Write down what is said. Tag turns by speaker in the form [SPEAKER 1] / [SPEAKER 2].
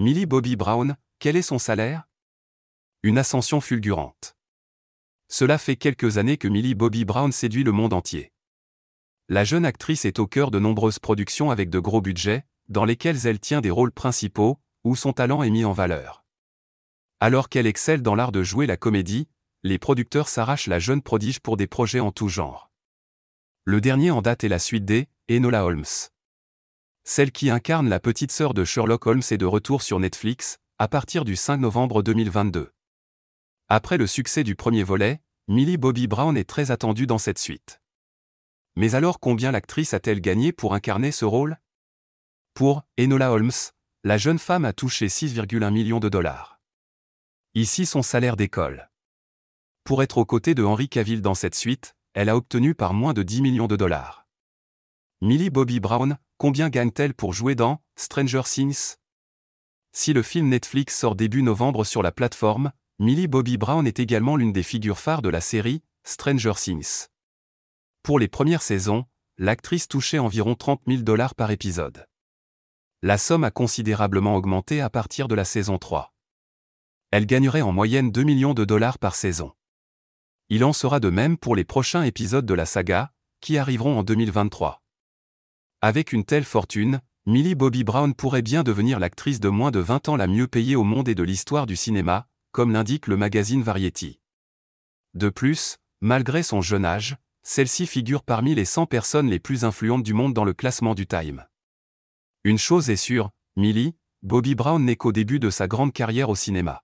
[SPEAKER 1] Millie Bobby Brown, quel est son salaire? Une ascension fulgurante. Cela fait quelques années que Millie Bobby Brown séduit le monde entier. La jeune actrice est au cœur de nombreuses productions avec de gros budgets, dans lesquelles elle tient des rôles principaux, où son talent est mis en valeur. Alors qu'elle excelle dans l'art de jouer la comédie, les producteurs s'arrachent la jeune prodige pour des projets en tout genre. Le dernier en date est la suite des Enola Holmes. Celle qui incarne la petite sœur de Sherlock Holmes est de retour sur Netflix, à partir du 5 novembre 2022. Après le succès du premier volet, Millie Bobby Brown est très attendue dans cette suite. Mais alors combien l'actrice a-t-elle gagné pour incarner ce rôle? Pour Enola Holmes, la jeune femme a touché 6,1 millions de dollars. Ici son salaire d'école. Pour être aux côtés de Henry Cavill dans cette suite, elle a obtenu par moins de 10 millions de dollars. Millie Bobby Brown, Combien gagne-t-elle pour jouer dans Stranger Things? Si le film Netflix sort début novembre sur la plateforme, Millie Bobby Brown est également l'une des figures phares de la série Stranger Things. Pour les premières saisons, l'actrice touchait environ 30 000 dollars par épisode. La somme a considérablement augmenté à partir de la saison 3. Elle gagnerait en moyenne 2 millions de dollars par saison. Il en sera de même pour les prochains épisodes de la saga, qui arriveront en 2023. Avec une telle fortune, Millie Bobby Brown pourrait bien devenir l'actrice de moins de 20 ans la mieux payée au monde et de l'histoire du cinéma, comme l'indique le magazine Variety. De plus, malgré son jeune âge, celle-ci figure parmi les 100 personnes les plus influentes du monde dans le classement du Time. Une chose est sûre, Millie, Bobby Brown n'est qu'au début de sa grande carrière au cinéma.